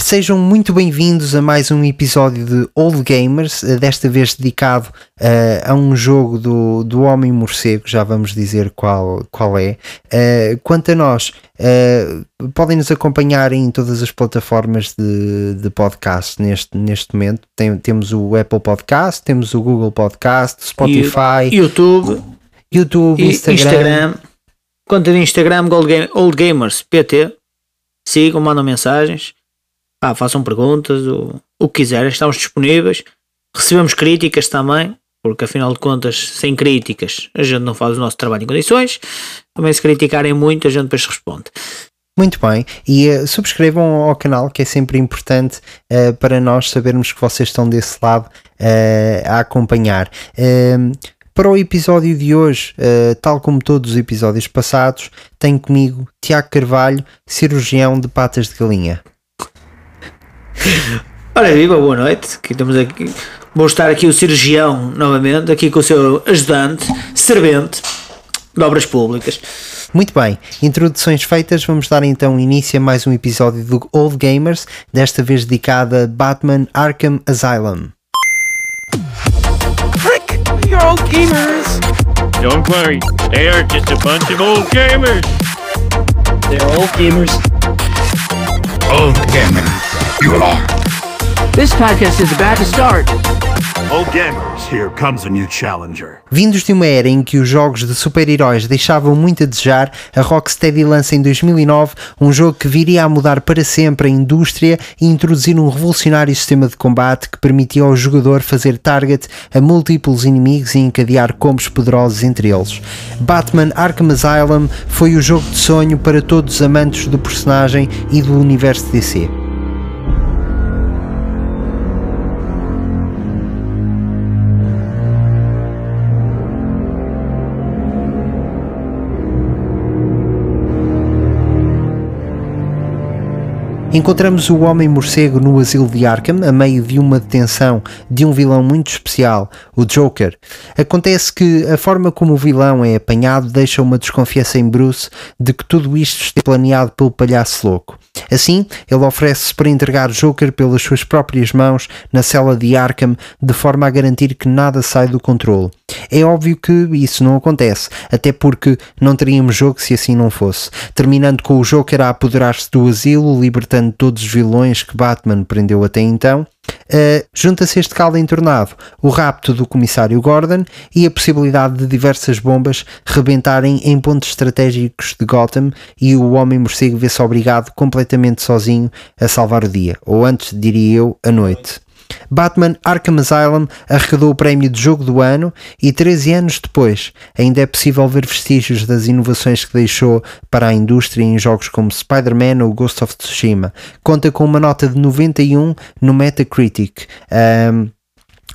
Sejam muito bem-vindos a mais um episódio de Old Gamers, eh, desta vez dedicado uh, a um jogo do, do Homem Morcego, já vamos dizer qual, qual é. Uh, quanto a nós, uh, podem nos acompanhar em todas as plataformas de, de podcast neste, neste momento. Tem, temos o Apple Podcast, temos o Google Podcast, Spotify, YouTube, YouTube Instagram. Instagram. Conta de Instagram Old, Game, Old Gamers PT. Sigam, mandam mensagens pá, façam perguntas, o, o que quiserem, estamos disponíveis. Recebemos críticas também, porque afinal de contas, sem críticas, a gente não faz o nosso trabalho em condições. Também se criticarem muito, a gente depois responde. Muito bem, e uh, subscrevam ao canal, que é sempre importante uh, para nós sabermos que vocês estão desse lado uh, a acompanhar. Ehm, para o episódio de hoje, tal como todos os episódios passados, tenho comigo Tiago Carvalho, cirurgião de patas de galinha. Ora viva, boa noite. Aqui estamos aqui. Vou estar aqui o cirurgião novamente, aqui com o seu ajudante, servente de obras públicas. Muito bem, introduções feitas, vamos dar então início a mais um episódio do Old Gamers, desta vez dedicado a Batman Arkham Asylum. Frick, you're old gamers! Don't worry, they are just a bunch of old gamers. They're old gamers. Old gamers. This podcast is about to start. Old gamers, here comes a new challenger. Vindos de uma era em que os jogos de super-heróis deixavam muito a desejar, a Rocksteady lança em 2009 um jogo que viria a mudar para sempre a indústria e introduzir um revolucionário sistema de combate que permitia ao jogador fazer target a múltiplos inimigos e encadear combos poderosos entre eles. Batman Arkham Asylum foi o jogo de sonho para todos os amantes do personagem e do universo DC. Encontramos o Homem Morcego no asilo de Arkham, a meio de uma detenção de um vilão muito especial, o Joker. Acontece que a forma como o vilão é apanhado deixa uma desconfiança em Bruce de que tudo isto esteja planeado pelo palhaço louco. Assim, ele oferece-se para entregar Joker pelas suas próprias mãos na cela de Arkham, de forma a garantir que nada sai do controle. É óbvio que isso não acontece, até porque não teríamos jogo se assim não fosse, terminando com o Joker a apoderar-se do asilo, libertando todos os vilões que Batman prendeu até então. Uh, Junta-se este caldo entornado o rapto do comissário Gordon e a possibilidade de diversas bombas rebentarem em pontos estratégicos de Gotham e o Homem-Morcego vê-se obrigado completamente sozinho a salvar o dia, ou antes diria eu, a noite. Batman Arkham Asylum arrecadou o prémio de jogo do ano e 13 anos depois ainda é possível ver vestígios das inovações que deixou para a indústria em jogos como Spider-Man ou Ghost of Tsushima. Conta com uma nota de 91 no Metacritic. Um,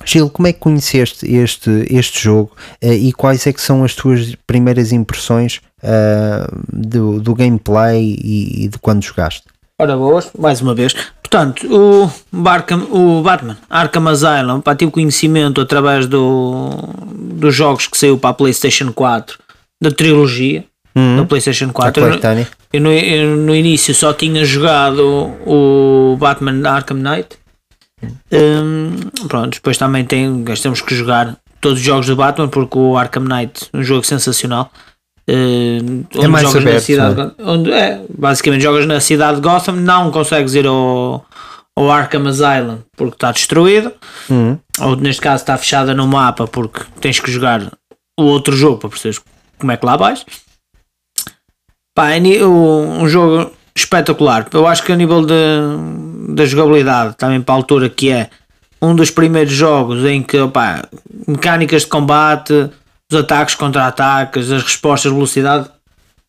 Gil, como é que conheceste este, este jogo uh, e quais é que são as tuas primeiras impressões uh, do, do gameplay e, e de quando jogaste? Ora boas, mais uma vez. Portanto, o, Barkham, o Batman Arkham Asylum, pá, tive conhecimento através do, dos jogos que saiu para a PlayStation 4, da trilogia uhum. da PlayStation 4. Eu, eu, no, eu, no, início só tinha jogado o Batman Arkham Knight. Um, pronto, depois também tem, temos que jogar todos os jogos do Batman, porque o Arkham Knight é um jogo sensacional. Uh, é mais jogas aberto, na cidade, é? onde é, basicamente jogas na cidade de Gotham, não consegues ir ao, ao Arkham Asylum porque está destruído, uhum. ou neste caso está fechada no mapa porque tens que jogar o outro jogo para perceberes como é que lá vais. Pá, é um jogo espetacular. Eu acho que a nível de, da jogabilidade, também para a altura que é um dos primeiros jogos em que opá, mecânicas de combate os ataques, contra-ataques, as respostas, velocidade,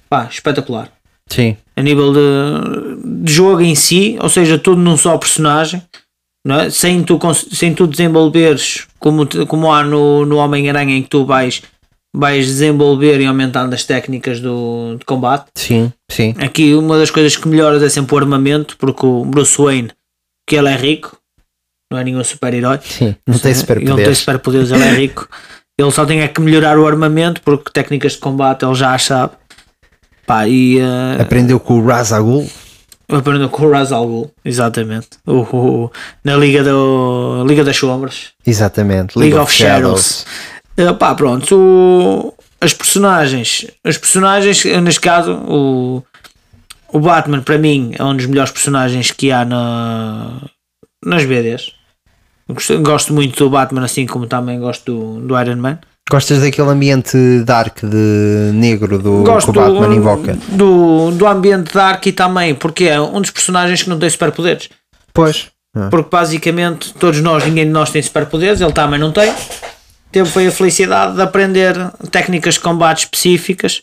pá, espetacular. Sim. A nível de, de, jogo em si, ou seja, tudo num só personagem, não é? sem, tu, sem tu desenvolveres como, como há no, no Homem-Aranha em que tu vais, vais desenvolver e aumentando as técnicas do, de combate. Sim, sim. Aqui uma das coisas que melhoras é sempre o armamento, porque o Bruce Wayne, que ele é rico, não é nenhum super-herói. Sim, não tem superpoderes. Ele não tem superpoderes, ele é rico. Ele só tem é que melhorar o armamento, porque técnicas de combate ele já sabe. Pá, e, uh, Aprendeu com o Razagul. Aprendeu com o Ghul, exatamente. O, o- na Liga, do, Liga das Sombras. Exatamente. League of Shadows. Eh, pá, pronto. o- as personagens. As personagens, eh, neste caso, o, o Batman, para mim, é um dos melhores personagens que há na, nas BDs. Gosto, gosto muito do Batman, assim como também gosto do, do Iron Man. Gostas daquele ambiente dark de negro do gosto que o Batman invoca? do, do ambiente Dark e também porque é um dos personagens que não tem superpoderes. Pois. Ah. Porque basicamente todos nós, ninguém de nós tem superpoderes, ele também não tem. Teve foi a felicidade de aprender técnicas de combate específicas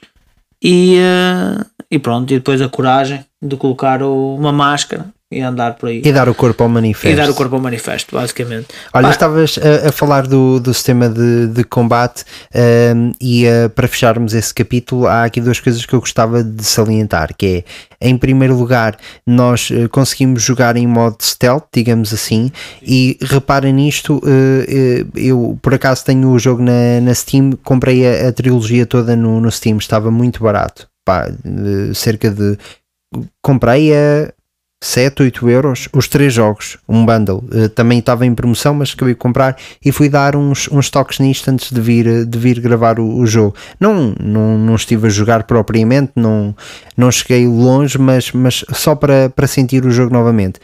e, eh, e pronto, e depois a coragem de colocar uma máscara e andar por aí. E dar o corpo ao manifesto. E dar o corpo ao manifesto, basicamente. Olha, Pá, estavas a, a falar do, do sistema de, de combate ehm, e eh, para fecharmos esse capítulo há aqui duas coisas que eu gostava de salientar, que é, em primeiro lugar, nós eh, conseguimos jogar em modo stealth, digamos assim, e repara nisto, eh, eu por acaso tenho o jogo na, na Steam, comprei a, a trilogia toda no, no Steam, estava muito barato, pá, cerca de... comprei a 7, 8 euros, os três jogos, um bundle. Eh, também estava em promoção, mas acabei de comprar e fui dar uns, uns toques nisto antes de vir, eh, de vir gravar o, o jogo. Não, não, não estive a jogar propriamente, não, não cheguei longe, mas, mas só para, para sentir o jogo novamente.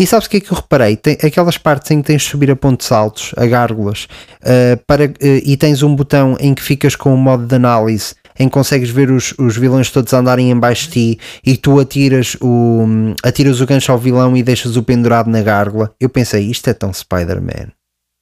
E sabes o que é que eu reparei? Tem aquelas partes em que tens de subir a pontos altos, a gárgulas, eh, para, eh, e tens um botão em que ficas com o modo de análise, em que consegues ver os, os vilões todos andarem em baixo de ti e tu atiras o, atiras o gancho ao vilão e deixas o pendurado na gárgula. Eu pensei, isto é tão Spider-Man.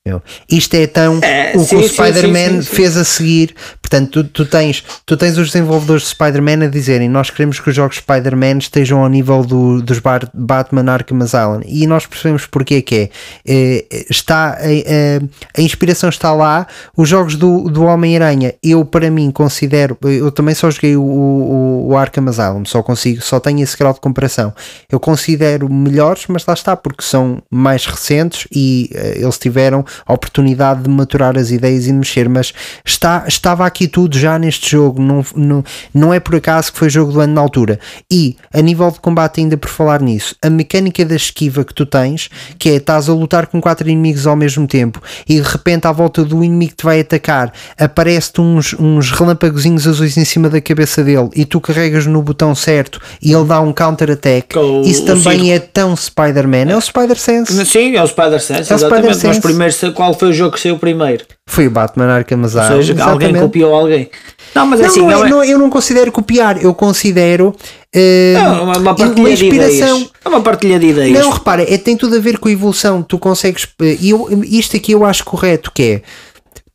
Meu, Isto é tão É, o que sim, o sim, Spider-Man fez a seguir. Portanto, tu, tu tens, tu tens os desenvolvedores de Spider-Man a dizerem nós queremos que os jogos Spider-Man estejam ao nível do, dos Bar- Batman Arkham Asylum e nós percebemos porque é que é. Eh, está, eh, eh, a inspiração está lá. Os jogos do, do Homem-Aranha, eu para mim considero, eu também só joguei o, o, o Arkham Asylum, só consigo, só tenho esse grau de comparação. Eu considero melhores, mas lá está, porque são mais recentes e eh, eles tiveram a oportunidade de maturar as ideias e de mexer, mas está, estava aqui tudo já neste jogo, não, não, não é por acaso que foi jogo do ano na altura. E a nível de combate, ainda por falar nisso, a mecânica da esquiva que tu tens, que é estás a lutar com quatro inimigos ao mesmo tempo e de repente à volta do inimigo que te vai atacar aparece-te uns, uns relâmpagozinhos azuis em cima da cabeça dele e tu carregas no botão certo e ele dá um counter-attack. Isso também é tão Spider-Man, é o Spider-Sense. Sim, é o Spider-Sense, É o exatamente. Spider-Sense. Mas primeiro, qual foi o jogo que saiu primeiro? Foi o Batman Arkham Ou Asylum. seja, alguém copiou alguém. Não, mas Não, assim, não é- não é- não- eu não considero copiar, eu considero É uma, uma partilha uma de inspiração. ideias. É uma partilha de ideias. Não, repara, é, tem tudo a ver com a evolução. Tu consegues. eh, E eu, isto aqui eu acho correto, que é.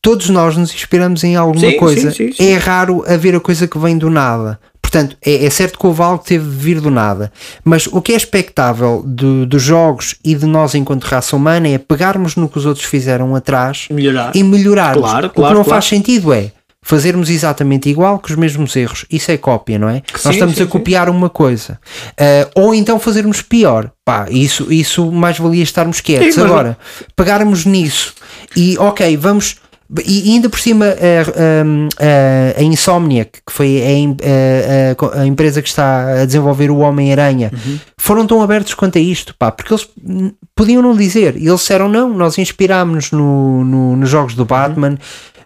Todos nós nos inspiramos em alguma Sim, coisa. sim, sim. É raro haver a coisa que vem do nada. Portanto, é, é certo que houve algo que teve de vir do nada. Mas o que é expectável do- dos jogos e de nós enquanto raça humana é pegarmos no que os outros fizeram atrás Melhorar. e melhorarmos. Claro, o que claro, não claro. faz sentido é fazermos exatamente igual com os mesmos erros. Isso é cópia, não é? Sim, Nós estamos sim, a copiar uma coisa. Ah, ou então fazermos pior. Pá, isso, isso mais valia estarmos quietos. Sim, Agora, pegarmos nisso e ok, vamos. E ainda por cima, a, a, a, Insomniac, que foi a, a- empresa que está a desenvolver o Homem-Aranha, Uhum. foram tão abertos quanto a isto, pá, porque eles podiam não dizer. E eles disseram: não, nós inspirámos-nos no, no- nos jogos do Batman,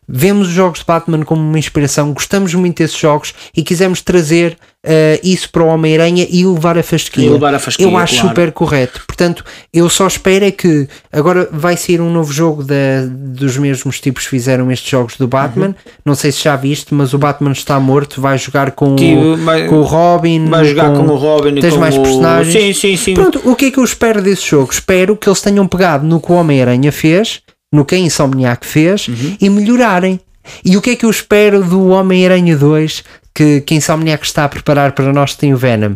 vemos os jogos de Batman como uma inspiração, gostamos muito desses jogos e quisemos trazer eh, isso para o Homem-Aranha e levar a fasquia. E levar a fasquia, Eu acho claro. super correto. Portanto, eu só espero é que agora vai sair um novo jogo da, dos mesmos tipos que fizeram estes jogos do Batman. Uhum. Não sei se já viste, mas o Batman está morto. Vai jogar com, o, vai- com o Robin. Vai jogar com, o Robin e Tens com mais o... personagens. Sim, sim, sim. Pronto, o que é que eu espero desse jogo? Espero que eles tenham pegado no que o Homem-Aranha fez, no que a Insomniac fez Uhum. e melhorarem. E o que é que eu espero do Homem-Aranha 2 que, que Insomniac está a preparar para nós tem o Venom?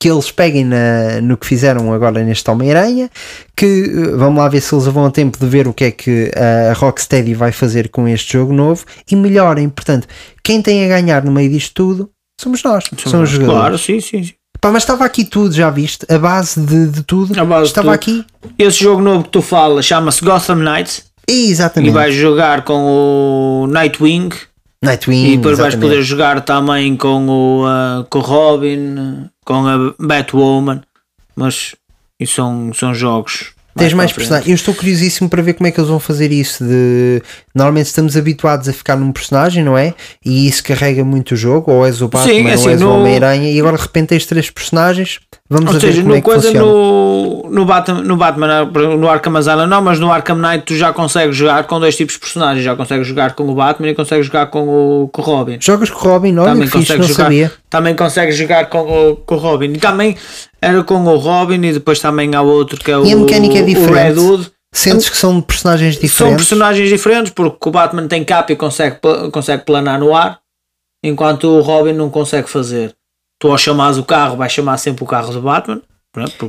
Que eles peguem na- no que fizeram agora neste Homem-Aranha, que eh, vamos lá ver se eles vão a tempo de ver o que é que a Rocksteady vai fazer com este jogo novo e melhorem. Portanto, quem tem a ganhar no meio disto tudo somos nós, são os jogadores. Claro, sim, sim, sim. Pá, mas estava aqui tudo, já viste? A base de, de tudo base de estava tudo. aqui. Esse jogo novo que tu falas chama-se Gotham Knights e Exatamente. vais jogar com o Nightwing Nightwing. E depois vais exatamente. poder jogar também com o, ah, com o Robin, com a Batwoman, mas isso são, são jogos. Tens mais frente. personagens. Eu estou curiosíssimo para ver como é que eles vão fazer isso. De... Normalmente estamos habituados a ficar num personagem, não é? E isso carrega muito o jogo. Ou és o Batman, Sim, ou assim, és o no- Homem-Aranha. E agora de repente tens três personagens. Vamos Ou a ver seja, como no, é coisa, funciona. no, no, Batman, no Batman, no Arkham Asylum não, mas no Arkham Knight tu já consegues jogar com dois tipos de personagens. Já consegues jogar com o Batman e consegues jogar com o, com o Robin. Jogas com o Robin, olha também fixe, não jogar, sabia. também consegues jogar com o, com o Robin. E também era com o Robin e depois também há outro que é o, E a mecânica é o diferente. Hood. Sentes que são personagens São diferentes. personagens diferentes porque o Batman tem capa e consegue, consegue planar no ar, enquanto o Robin não consegue fazer. Tu ao chamares o carro, vais chamar sempre o carro do Batman.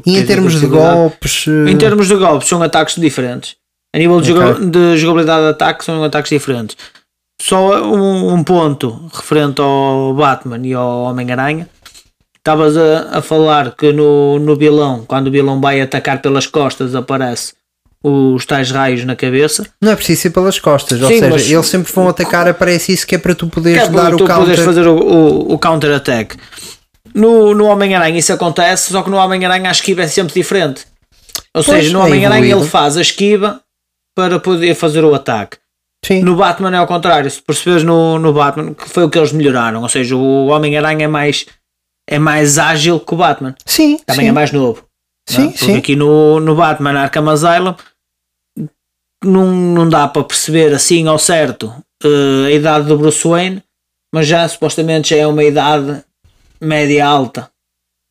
E em termos de golpes. eh, Em termos de golpes, são ataques diferentes. A nível de, joga- de jogabilidade de ataque, são ataques diferentes. Só um, um ponto referente ao Batman e ao Homem-Aranha. Estavas a, a falar que no, no vilão, quando o vilão vai atacar pelas costas, aparece os tais raios na cabeça. Não é preciso ser pelas costas. Ou Sim, seja, mas- eles sempre vão atacar. Aparece isso que é para tu poderes é para dar o tu poderes counter. fazer o, o, o counter-attack. No, no Homem-Aranha isso acontece, só que no Homem-Aranha a esquiva é sempre diferente. Ou Pois, seja, no é Homem-Aranha ele faz a esquiva para poder fazer o ataque. Sim. No Batman é ao contrário, se percebes no, no Batman, que foi o que eles melhoraram, ou seja, o Homem-Aranha é mais, é mais ágil que o Batman, Sim, também sim. é mais novo. Sim, não é? Porque sim. aqui no, no Batman Arkham Asylum não, não dá para perceber assim ao certo eh, a idade do Bruce Wayne, mas já supostamente já é uma idade média alta.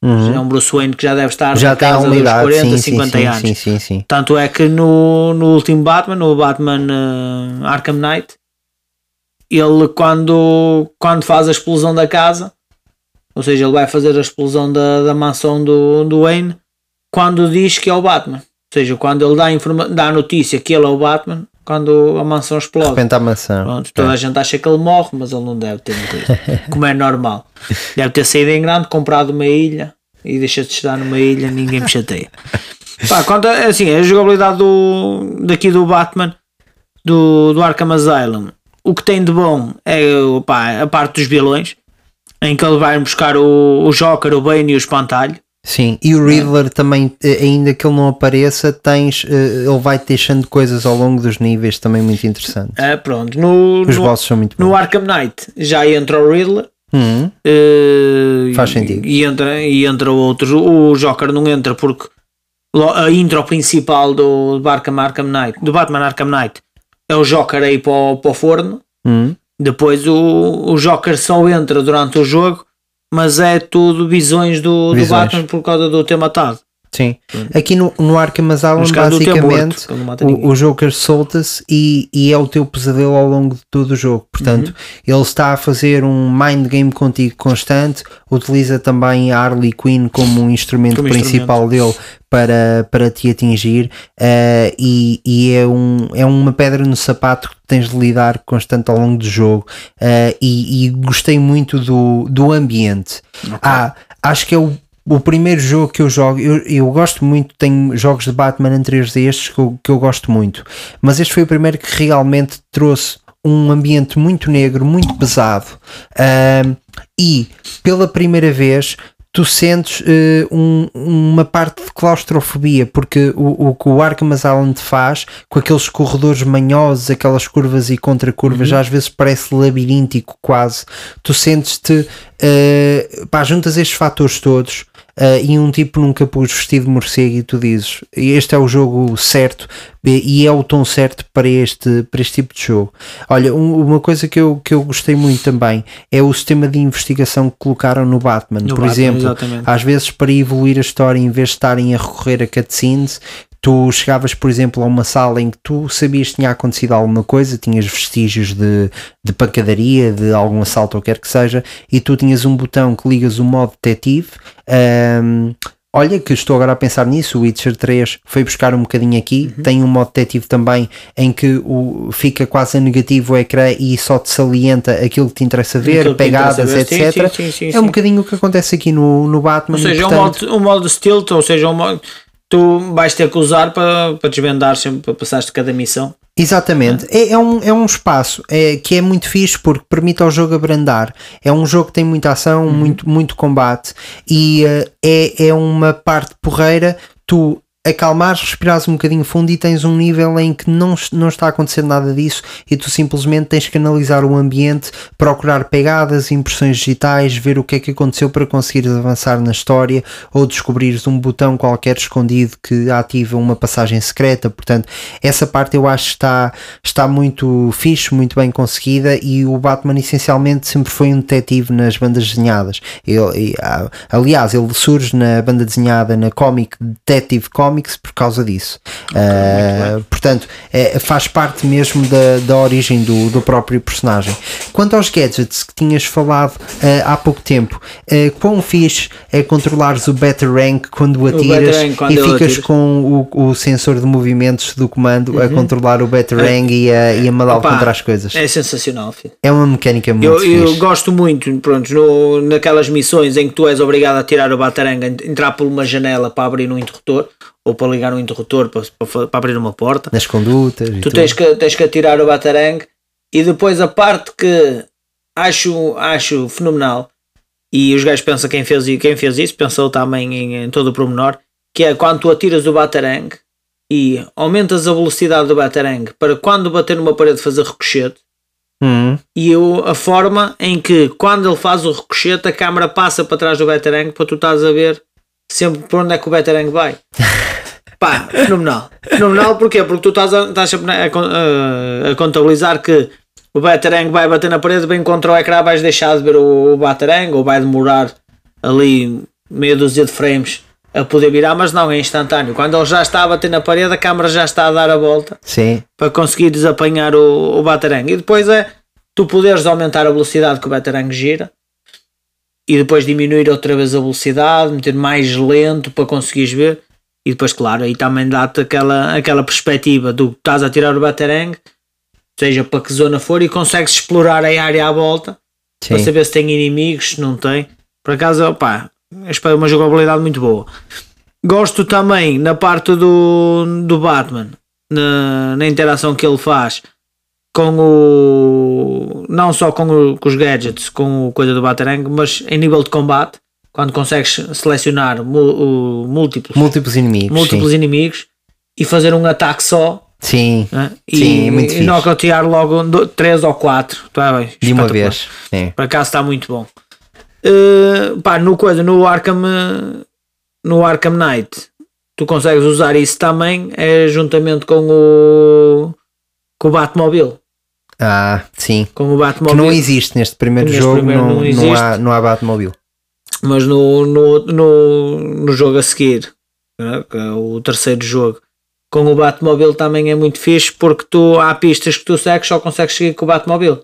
Uhum. É um Bruce Wayne que já deve estar Já na casa dos idade. 40, sim, 50 sim, anos. sim, sim, sim. Tanto é que no, no último Batman, no Batman eh, Arkham Knight, ele quando, quando faz a explosão da casa, ou seja, ele vai fazer a explosão da, da mansão do, do Wayne, quando diz que é o Batman. Ou seja, quando ele dá informa- dá a notícia que ele é o Batman, quando a mansão De explode. repente a maçã. Pronto, toda a gente acha que ele morre, mas ele não deve ter isso. Como é normal. Deve ter saído em grande, comprado uma ilha e deixa de estar numa ilha, ninguém me chateia. Pá, quanto a, assim, a jogabilidade do, daqui do Batman, do, do Arkham Asylum, o que tem de bom é pá, a parte dos vilões, em que ele vai buscar o, o Joker, o Bane e o Espantalho. Sim, e É. o Riddler também, eh, ainda que ele não apareça, tens, eh, ele vai deixando coisas ao longo dos níveis também muito interessantes. É, pronto, no, Os no, bosses são muito bons. no Arkham Knight já entra o Riddler. Uhum. Eh, Faz e- sentido. E entra, e entra outros. O Joker não entra porque a intro principal do, do Arkham, Arkham Knight, do Batman Arkham Knight, é o Joker aí para o, para o forno. Uhum. Depois o, o Joker só entra durante o jogo, mas é tudo visões do, do. Batman por causa do ter matado. Sim. Aqui no, no Arkham Asylum, morto, basicamente, mata ninguém. o, o Joker solta-se e, e é o teu pesadelo ao longo de todo o jogo. Portanto, Uhum. ele está a fazer um mind game contigo constante, utiliza também a Harley Quinn como um instrumento Como principal dele para, para te atingir eh, e, e é, um, é uma pedra no sapato que tens de lidar constante ao longo do jogo eh, e, e gostei muito do, do ambiente. Ah, acho que é o o primeiro jogo que eu jogo, eu, eu gosto muito, tenho jogos de Batman entre estes que eu, que eu gosto muito, mas este foi o primeiro que realmente trouxe um ambiente muito negro, muito pesado, Ahm, e pela primeira vez tu sentes eh, um- uma parte de claustrofobia, porque o, o que o Arkham Asylum te faz, com aqueles corredores manhosos, aquelas curvas e contra-curvas, às vezes parece labiríntico quase, tu sentes-te, eh, pá, juntas estes fatores todos, eh, e um tipo num capuz vestido de morcego e tu dizes, este é o jogo certo e e é o tom certo para este, para este tipo de jogo. Olha, um- uma coisa que eu, que eu gostei muito também é o sistema de investigação que colocaram no Batman. No Por Batman, exemplo, exatamente. às vezes para evoluir a história, em vez de estarem a recorrer a cutscenes, tu chegavas, por exemplo, a uma sala em que tu sabias que tinha acontecido alguma coisa, tinhas vestígios de, de pancadaria, de algum assalto ou quer que seja, e tu tinhas um botão que ligas o modo detetive. ahm, Olha, que estou agora a pensar nisso. O Witcher 3 foi buscar um bocadinho aqui. Uhum. Tem um modo detetive também em que o, fica quase a negativo o ecrã e só te salienta aquilo que te interessa ver, Aquilo te interessa pegadas, ver. Etc. sim, sim, sim, é um bocadinho o que acontece aqui no, no Batman. Ou e, seja, é um modo, um modo stealth, ou seja, um modo, tu vais ter que usar para, para desvendar sempre, para passares de cada missão. Exatamente, é, é, um, é um espaço é, que é muito fixe porque permite ao jogo abrandar. É um jogo que tem muita ação, muito, muito combate e eh, é, é uma parte porreira. Tu acalmares, respirares um bocadinho fundo e tens um nível em que não, não está a acontecer nada disso e tu simplesmente tens que analisar o ambiente, procurar pegadas, impressões digitais, ver o que é que aconteceu para conseguires avançar na história ou descobrires um botão qualquer escondido que ativa uma passagem secreta. Portanto, essa parte eu acho que está, está muito fixe, muito bem conseguida e o Batman essencialmente sempre foi um detetive nas bandas desenhadas. Ele, ah, aliás, ele surge na banda desenhada na Comic Detective Comics por causa disso. Uh, portanto, é, faz parte mesmo da, da origem do, do próprio personagem. Quanto aos gadgets que tinhas falado uh, há pouco tempo, uh, quão fixe é controlares o Better Rank quando o atiras quando e ficas atira. com o, o sensor de movimentos do comando a controlar o Better Rank e a, e a mandá-lo contra as coisas. É sensacional, filho. É uma mecânica muito Eu, fixe. eu gosto muito, pronto, no, naquelas missões em que tu és obrigado a tirar o bataranga, entrar por uma janela para abrir um interruptor ou para ligar um interruptor para, para, para abrir uma porta. Nas condutas Tu tudo. tens que, tens que atirar o batarang e depois a parte que acho, acho fenomenal e os gajos pensam quem fez, quem fez isso pensou também em, em todo o pormenor que é quando tu atiras o batarang e aumentas a velocidade do batarang para quando bater numa parede fazer ricochete Hum, e eu, a forma em que quando ele faz o ricochete a câmera passa para trás do batarang para tu estás a ver sempre por onde é que o batarang vai pá, fenomenal fenomenal porquê? porque tu estás, a, estás sempre a, a- a contabilizar que o batarang vai bater na parede bem contra o ecrã vais deixar de ver o, o batarang ou vai demorar ali meia dúzia de frames a poder virar mas não, é instantâneo quando ele já está a bater na parede a câmera já está a dar a volta sim, para conseguires apanhar o, o batarang. E depois é tu poderes aumentar a velocidade que o batarang gira e depois diminuir outra vez a velocidade, meter mais lento para conseguires ver. E depois, claro, aí também dá-te aquela, aquela perspectiva do que estás a tirar o batarang, seja para que zona for, e consegues explorar a área à volta para sim. saber se tem inimigos, se não tem. Por acaso, opá, é uma jogabilidade muito boa. Gosto também na parte do, do Batman, na, na interação que ele faz com o. não só com, o- com os gadgets, com o coisa do Batarang, mas em nível de combate, quando consegues selecionar múltiplos, Múltiplos inimigos. múltiplos sim. inimigos e fazer um ataque só. Sim, né? Sim, e, é muito e fixe. nocautear logo do- três ou quatro. Tá bem, de uma vez. Sim. Por acaso está muito bom. Uh, pá, no coisa, no Arkham uh, no Arkham Knight tu consegues usar isso também é juntamente com o com o Batmobile Ah, sim. o Que Batmobile não existe neste primeiro Neste jogo, primeiro não, não não, há, não há Batmobile. mas no, no, no, no jogo a seguir né, que é o terceiro jogo com o Batmobile também é muito fixe porque tu há pistas que tu segues só consegues seguir com o Batmobile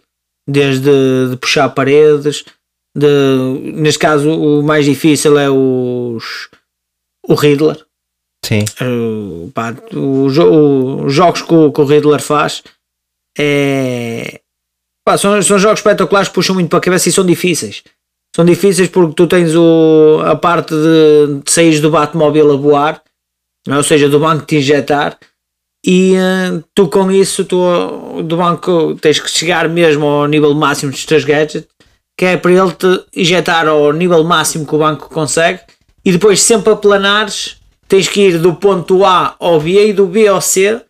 desde de puxar paredes de, neste caso o mais difícil é os o Riddler Sim. Uh, pá, o jo- os jogos que o, que o Riddler faz é, pá, são, são jogos espetaculares que puxam muito para a cabeça e são difíceis. São difíceis porque tu tens o, a parte de, de sair do Batmóvel a voar, é? ou seja, do banco te injetar, e uh, tu com isso, tu do banco tens que chegar mesmo ao nível máximo dos teus gadgets, que é para ele te injetar ao nível máximo que o banco consegue, e depois sempre a planares, tens que ir do ponto A ao B e do B ao C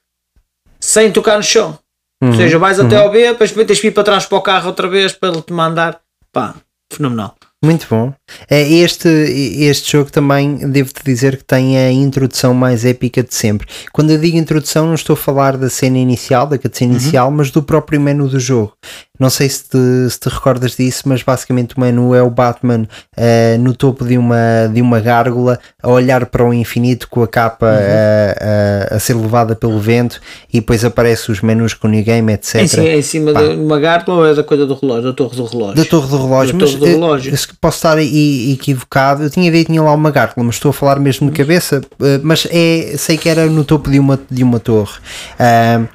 sem tocar no chão. Ou seja, vais até ao B, depois tens que ir para trás para o carro outra vez para ele te mandar. Pá, fenomenal. Muito bom. É, Este, este jogo também, devo-te dizer que tem a introdução mais épica de sempre. Quando eu digo introdução, não estou a falar da cena inicial, da cutscene inicial, mas do próprio menu do jogo. Não sei se te, se te recordas disso, mas basicamente o menu é o Batman eh, no topo de uma, de uma gárgula a olhar para o infinito com a capa eh, a, a ser levada pelo vento e depois aparecem os menus com o new game, etc. Em, em cima Pá. de uma gárgula ou é da coisa do relógio, da torre do relógio? Da torre do relógio, Da torre do eh, relógio. Posso estar aí equivocado. Eu tinha ideia que tinha lá uma gárgula, mas estou a falar mesmo de cabeça. Uh, mas é, sei que era no topo de uma, de uma torre.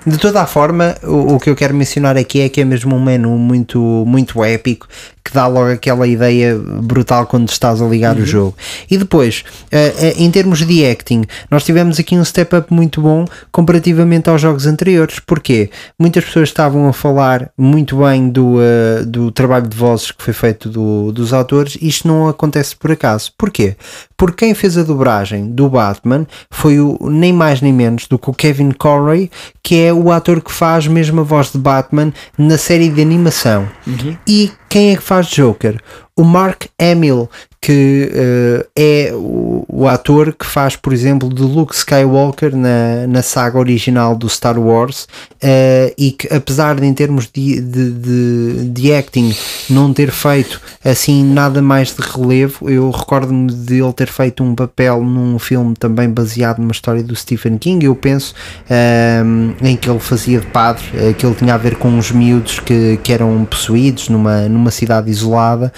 De toda a forma, o, o, que eu quero mencionar aqui é que é mesmo um menu muito, muito épico que dá logo aquela ideia brutal quando estás a ligar uhum. o jogo. E depois, uh, uh, em termos de acting, nós tivemos aqui um step up muito bom comparativamente aos jogos anteriores. Porquê? Muitas pessoas estavam a falar muito bem do, uh, do trabalho de vozes que foi feito do, dos autores. Isto não acontece por acaso. Porquê? Porque quem fez a dobragem do Batman foi o nem mais nem menos do que o Kevin Conroy, que é o ator que faz mesmo a voz de Batman na série de animação. Uhum. E quem é que faz Joker? O Mark Hamill, que uh, é o, o, ator que faz, por exemplo, de Luke Skywalker na, na saga original do Star Wars uh, e que, apesar de, em termos de, de, de, de, acting, não ter feito assim nada mais de relevo, eu recordo-me de ele ter feito um papel num filme também baseado numa história do Stephen King, eu penso, uh, em que ele fazia de padre, que ele tinha a ver com uns miúdos que, que eram possuídos numa, numa cidade isolada,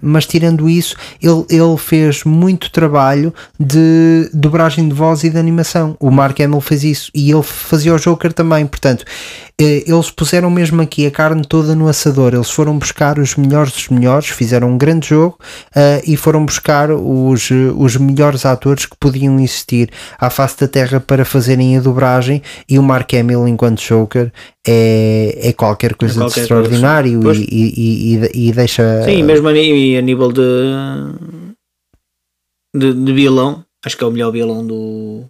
mas tirando isso isso, ele, ele fez muito trabalho de dobragem de voz e de animação. O Mark Hamill fez isso e ele fazia o Joker também. Portanto, eh, eles puseram mesmo aqui a carne toda no assador. Eles foram buscar os melhores dos melhores, fizeram um grande jogo uh, e foram buscar os, os melhores atores que podiam existir à face da terra para fazerem a dobragem. E o Mark Hamill, enquanto Joker, é, é qualquer coisa é qualquer de extraordinário coisa. E, e, e, deixa. Sim, mesmo a, nível de, de, de violão, acho que é o melhor violão do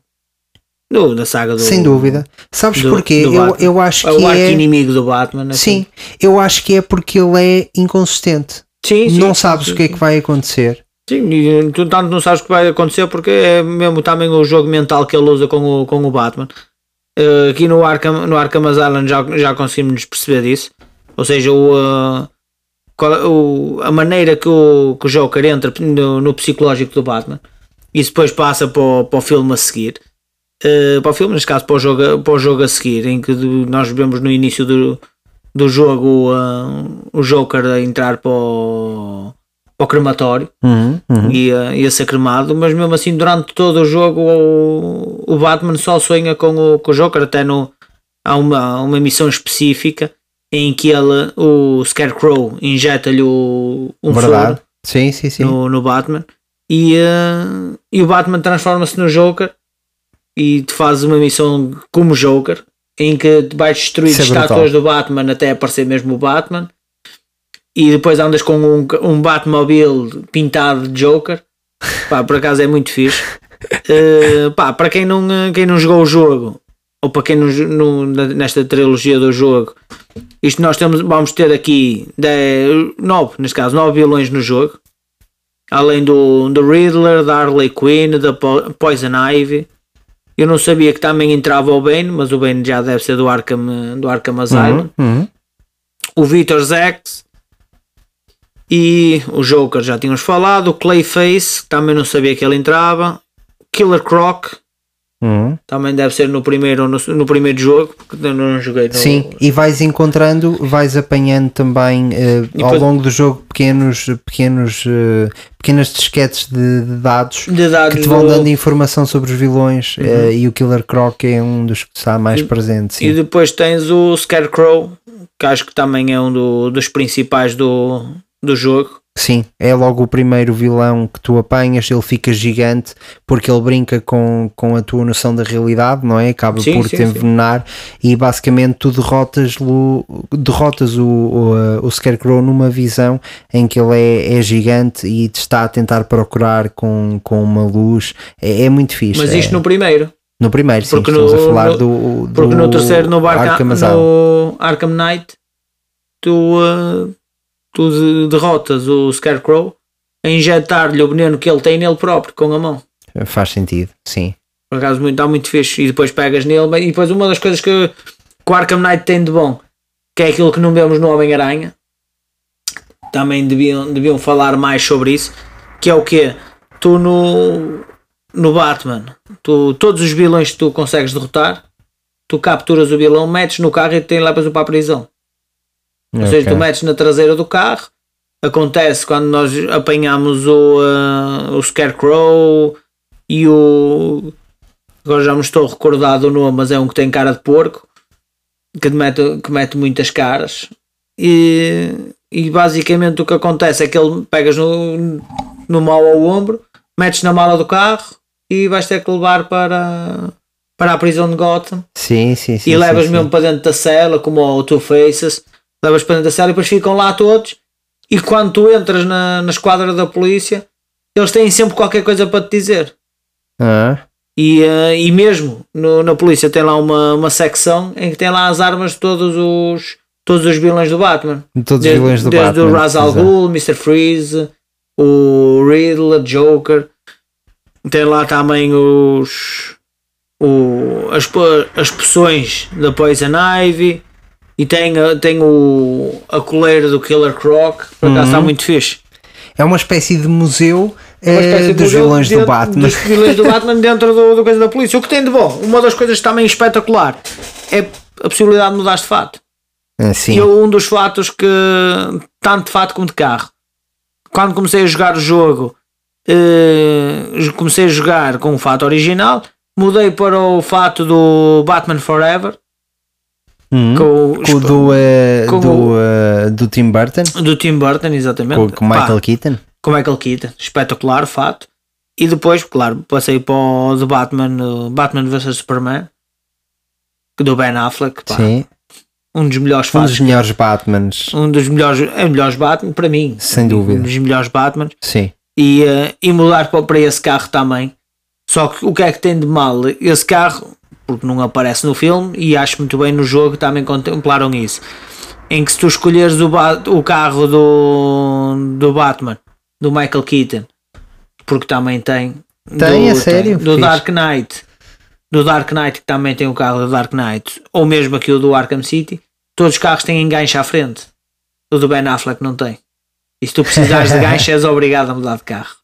do, da saga do. Sem dúvida. Sabes do, porquê? Do eu, eu acho é que. O é... inimigo do Batman. Assim. Sim, eu acho que é porque ele é inconsistente. Sim, sim, não sabes sim, o que é que vai acontecer. Sim, e tu tanto não sabes o que vai acontecer porque é mesmo também o jogo mental que ele usa com o, com o Batman. Uh, aqui no Arkham, no Arkham Asylum já, já conseguimos perceber disso. Ou seja, o, uh, qual, o, a maneira que o, que o Joker entra no, no psicológico do Batman. Isso depois passa para o, para o filme a seguir uh, para o filme, neste caso para o, jogo, para o jogo a seguir, em que nós vemos no início do, do jogo o Joker a entrar para o, para o crematório uhum, uhum. E, uh, e a ser cremado, mas mesmo assim durante todo o jogo o, o Batman só sonha com o, com o Joker, até no, há uma, uma missão específica em que ele, o Scarecrow injeta-lhe um Verdade. sim, sim, sim. No, no Batman e, uh, e o Batman transforma-se no Joker e tu fazes uma missão como Joker em que vais destruir Isso é estátuas do Batman até aparecer mesmo o Batman e depois andas com um, um Batmobile pintado de Joker. Pá, por acaso é muito fixe. Uh, pá, para quem não, quem não jogou o jogo ou para quem não, não, nesta trilogia do jogo isto nós temos, vamos ter aqui 9, neste caso 9 vilões no jogo. Além do, do Riddler, da Harley Quinn, da Poison Ivy. Eu não sabia que também entrava o Bane, mas o Bane já deve ser do Arkham, do Arkham Asylum. Uhum, uhum. O Victor Zex e o Joker já tínhamos falado. O Clayface, também não sabia que ele entrava. Killer Croc, Uhum. Também deve ser no primeiro, no, no primeiro jogo, porque eu não joguei. No... Sim, e vais encontrando, vais apanhando também uh, depois... ao longo do jogo pequenos, pequenos, uh, pequenas disquetes de, de, dados de, dados que te vão do... dando informação sobre os vilões uhum. uh, e o Killer Croc é um dos que está mais e, presente. Sim. E depois tens o Scarecrow, que acho que também é um do, dos principais do, do jogo. Sim, é logo o primeiro vilão que tu apanhas, ele fica gigante porque ele brinca com, com a tua noção da realidade, não é? Acaba sim, por sim, te envenenar sim. e basicamente tu derrotas, o, derrotas o, o, o Scarecrow numa visão em que ele é, é gigante e te está a tentar procurar com, com uma luz. É, é muito fixe. Mas isto é, no primeiro. No primeiro, sim, porque estamos no, a falar no, do, do, Porque no terceiro, no, Arkham, Arkham, no Arkham Knight, tu. Uh tu derrotas o Scarecrow a injetar-lhe o veneno que ele tem nele próprio com a mão. Faz sentido, sim. Por acaso muito, está muito fixe. E depois pegas nele. E depois uma das coisas que, que o Arkham Knight tem de bom, que é aquilo que não vemos no Homem-Aranha, também deviam, deviam falar mais sobre isso, que é o que Tu no, no Batman, tu, todos os vilões que tu consegues derrotar, tu capturas o vilão, metes no carro e te levas-o para a prisão. Ou okay. seja, tu metes na traseira do carro, acontece quando nós apanhamos o, uh, o Scarecrow e o. Agora já me estou a recordar do nome, mas é um que tem cara de porco que mete, que mete muitas caras. E, e basicamente o que acontece é que ele pegas no, no mal ao ombro, metes na mala do carro e vais ter que levar para, para a prisão de Gotham Sim, sim, sim. e sim, levas sim. mesmo para dentro da cela, como o Two Faces, levas para dentro da cela e depois ficam lá todos. E quando tu entras na, na esquadra da polícia, eles têm sempre qualquer coisa para te dizer. Ah, E, eh, e mesmo no- na polícia tem lá uma, uma secção em que tem lá as armas de todos os, todos os vilões do Batman. todos os Desde, vilões do desde Batman. o Ra's al. Ghul, Mr. Freeze, o Riddler, Joker. Tem lá também os o, as, as poções da Poison Ivy e tem, a- tem o, a coleira do Killer Croc. Por acaso Uhum. está muito fixe. É uma espécie de museu É Uma eh, dos vilões do Batman. Dos vilões do Batman dentro do, do coisa da polícia. O que tem de bom, uma das coisas também espetacular é a possibilidade de mudar de fato. Ah, sim. E eu, um dos fatos que, tanto de fato como de carro, quando comecei a jogar o jogo, eh, comecei a jogar com o fato original, mudei para o fato do Batman Forever, Hum. com, o- Com o do, eh, com do, eh, do Tim Burton, do Tim Burton, exatamente. com, com Pá, Michael Keaton. com Michael Keaton, espetacular o fato. E depois, claro, passei para o do Batman, Batman vs Superman, do Ben Affleck, pá, Sim. um dos melhores Um fatos. dos melhores Batmans. Um dos melhores, é melhores Batman para mim, Sem dúvida. Um dos melhores Batman. Sim. e, eh, e mudar para, para esse carro também. Só que o que é que tem de mal? Esse carro, porque não aparece no filme, e acho muito bem no jogo também contemplaram isso. Em que se tu escolheres o, o carro do, do Batman, do Michael Keaton, porque também tem. Tem, do, a sério? do Fixe. Dark Knight, do Dark Knight, que também tem o carro do Dark Knight, ou mesmo aqui o do Arkham City, todos os carros têm enganche à frente. O do Ben Affleck não tem. E se tu precisares de gancho, és obrigado a mudar de carro.